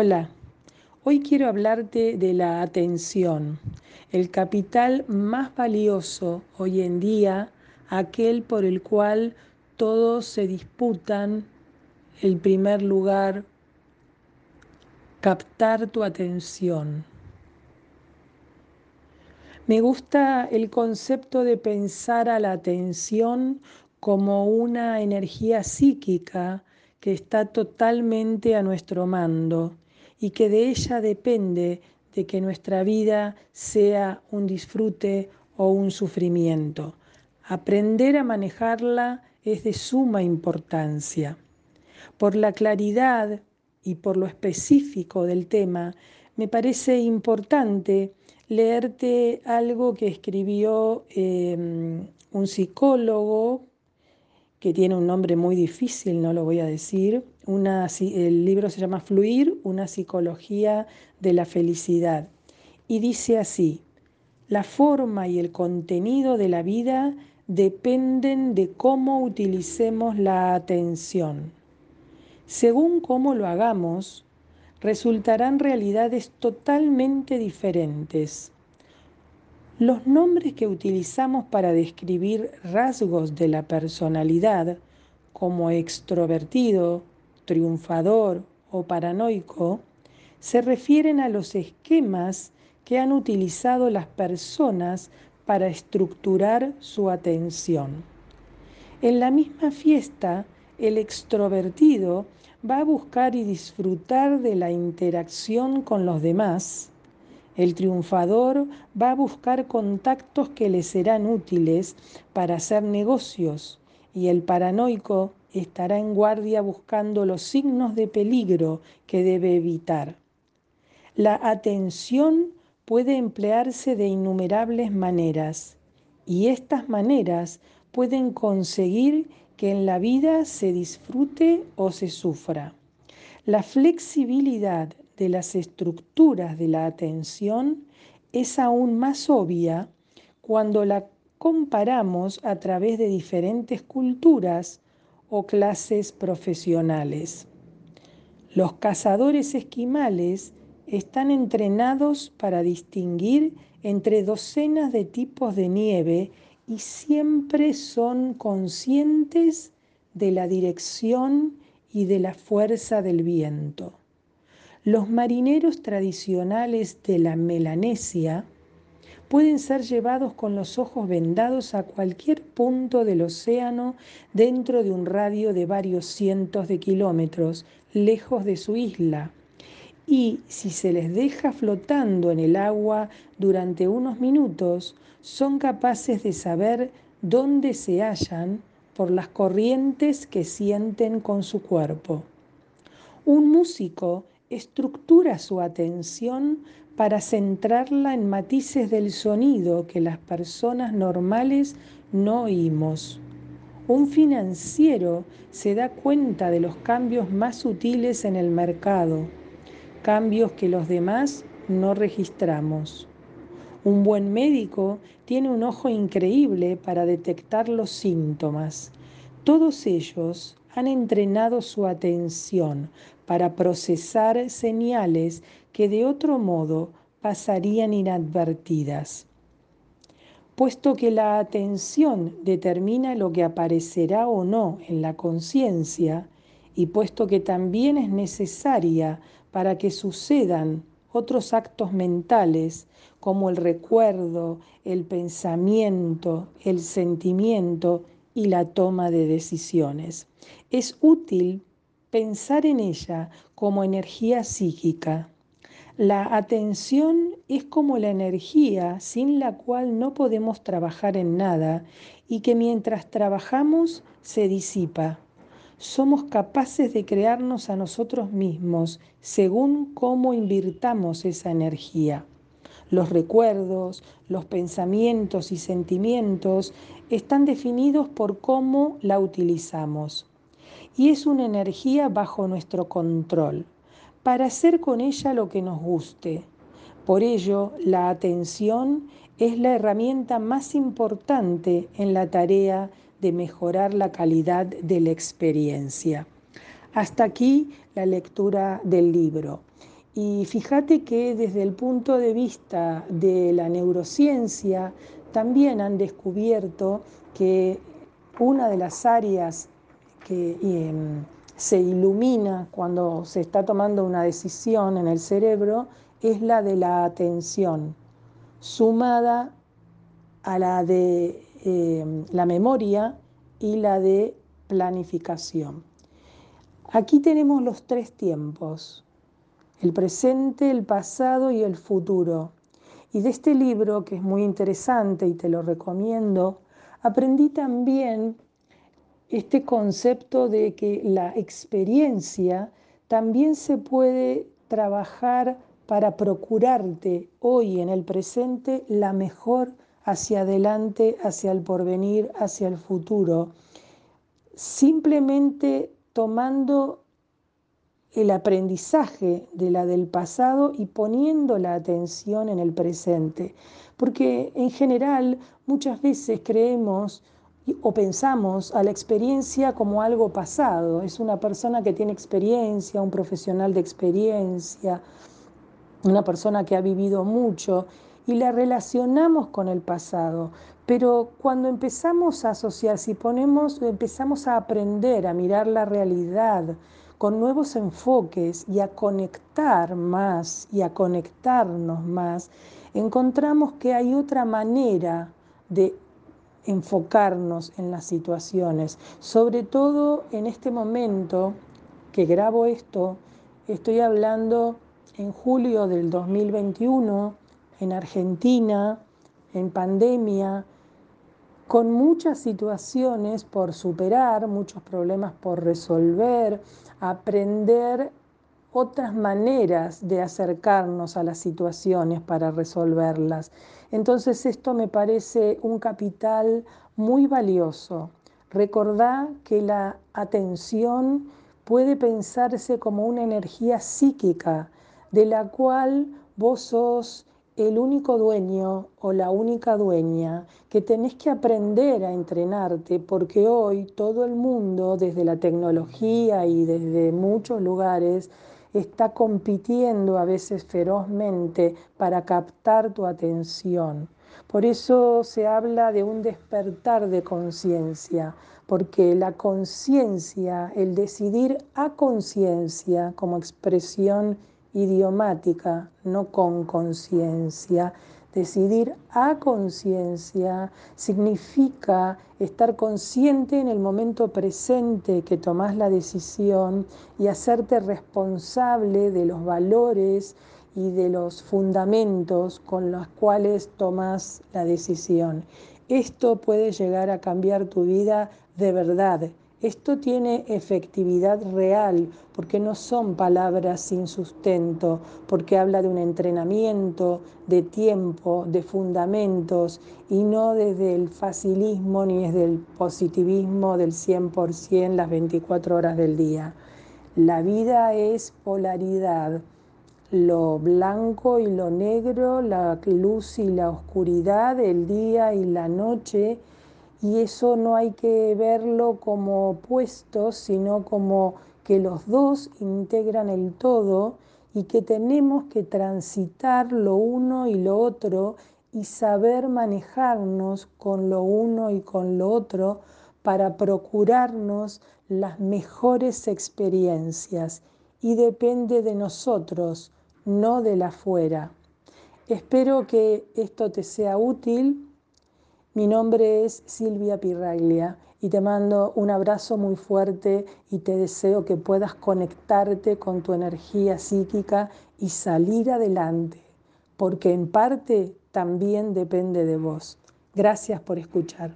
Hola, hoy quiero hablarte de la atención, el capital más valioso hoy en día, aquel por el cual todos se disputan el primer lugar, captar tu atención. Me gusta el concepto de pensar a la atención como una energía psíquica que está totalmente a nuestro mando y que de ella depende de que nuestra vida sea un disfrute o un sufrimiento. Aprender a manejarla es de suma importancia. Por la claridad y por lo específico del tema, me parece importante leerte algo que escribió eh, un psicólogo que tiene un nombre muy difícil, no lo voy a decir. Una, el libro se llama Fluir, una psicología de la felicidad. Y dice así, la forma y el contenido de la vida dependen de cómo utilicemos la atención. Según cómo lo hagamos, resultarán realidades totalmente diferentes. Los nombres que utilizamos para describir rasgos de la personalidad, como extrovertido, triunfador o paranoico, se refieren a los esquemas que han utilizado las personas para estructurar su atención. En la misma fiesta, el extrovertido va a buscar y disfrutar de la interacción con los demás, el triunfador va a buscar contactos que le serán útiles para hacer negocios y el paranoico estará en guardia buscando los signos de peligro que debe evitar. La atención puede emplearse de innumerables maneras y estas maneras pueden conseguir que en la vida se disfrute o se sufra. La flexibilidad de las estructuras de la atención es aún más obvia cuando la comparamos a través de diferentes culturas o clases profesionales. Los cazadores esquimales están entrenados para distinguir entre docenas de tipos de nieve y siempre son conscientes de la dirección y de la fuerza del viento. Los marineros tradicionales de la Melanesia pueden ser llevados con los ojos vendados a cualquier punto del océano dentro de un radio de varios cientos de kilómetros, lejos de su isla. Y si se les deja flotando en el agua durante unos minutos, son capaces de saber dónde se hallan por las corrientes que sienten con su cuerpo. Un músico estructura su atención para centrarla en matices del sonido que las personas normales no oímos. Un financiero se da cuenta de los cambios más sutiles en el mercado, cambios que los demás no registramos. Un buen médico tiene un ojo increíble para detectar los síntomas. Todos ellos han entrenado su atención para procesar señales que de otro modo pasarían inadvertidas. Puesto que la atención determina lo que aparecerá o no en la conciencia, y puesto que también es necesaria para que sucedan otros actos mentales como el recuerdo, el pensamiento, el sentimiento y la toma de decisiones. Es útil pensar en ella como energía psíquica. La atención es como la energía sin la cual no podemos trabajar en nada y que mientras trabajamos se disipa. Somos capaces de crearnos a nosotros mismos según cómo invirtamos esa energía. Los recuerdos, los pensamientos y sentimientos están definidos por cómo la utilizamos. Y es una energía bajo nuestro control, para hacer con ella lo que nos guste. Por ello, la atención es la herramienta más importante en la tarea de mejorar la calidad de la experiencia. Hasta aquí la lectura del libro. Y fíjate que desde el punto de vista de la neurociencia también han descubierto que una de las áreas que em, se ilumina cuando se está tomando una decisión en el cerebro es la de la atención, sumada a la de em, la memoria y la de planificación. Aquí tenemos los tres tiempos, el presente, el pasado y el futuro. Y de este libro, que es muy interesante y te lo recomiendo, aprendí también este concepto de que la experiencia también se puede trabajar para procurarte hoy en el presente la mejor hacia adelante, hacia el porvenir, hacia el futuro, simplemente tomando el aprendizaje de la del pasado y poniendo la atención en el presente. Porque en general muchas veces creemos o pensamos a la experiencia como algo pasado. Es una persona que tiene experiencia, un profesional de experiencia, una persona que ha vivido mucho y la relacionamos con el pasado. Pero cuando empezamos a asociar, si ponemos, empezamos a aprender a mirar la realidad, con nuevos enfoques y a conectar más y a conectarnos más, encontramos que hay otra manera de enfocarnos en las situaciones. Sobre todo en este momento que grabo esto, estoy hablando en julio del 2021 en Argentina, en pandemia, con muchas situaciones por superar, muchos problemas por resolver, aprender otras maneras de acercarnos a las situaciones para resolverlas. Entonces esto me parece un capital muy valioso. Recordá que la atención puede pensarse como una energía psíquica de la cual vos sos el único dueño o la única dueña que tenés que aprender a entrenarte porque hoy todo el mundo, desde la tecnología y desde muchos lugares, está compitiendo a veces ferozmente para captar tu atención. Por eso se habla de un despertar de conciencia, porque la conciencia, el decidir a conciencia como expresión idiomática, no con conciencia. Decidir a conciencia significa estar consciente en el momento presente que tomas la decisión y hacerte responsable de los valores y de los fundamentos con los cuales tomas la decisión. Esto puede llegar a cambiar tu vida de verdad esto tiene efectividad real porque no son palabras sin sustento, porque habla de un entrenamiento, de tiempo, de fundamentos y no desde el facilismo ni desde el positivismo del 100% las 24 horas del día. La vida es polaridad, lo blanco y lo negro, la luz y la oscuridad, el día y la noche y eso no hay que verlo como opuestos, sino como que los dos integran el todo y que tenemos que transitar lo uno y lo otro y saber manejarnos con lo uno y con lo otro para procurarnos las mejores experiencias y depende de nosotros, no de la fuera. Espero que esto te sea útil mi nombre es Silvia Pirraglia y te mando un abrazo muy fuerte y te deseo que puedas conectarte con tu energía psíquica y salir adelante, porque en parte también depende de vos. Gracias por escuchar.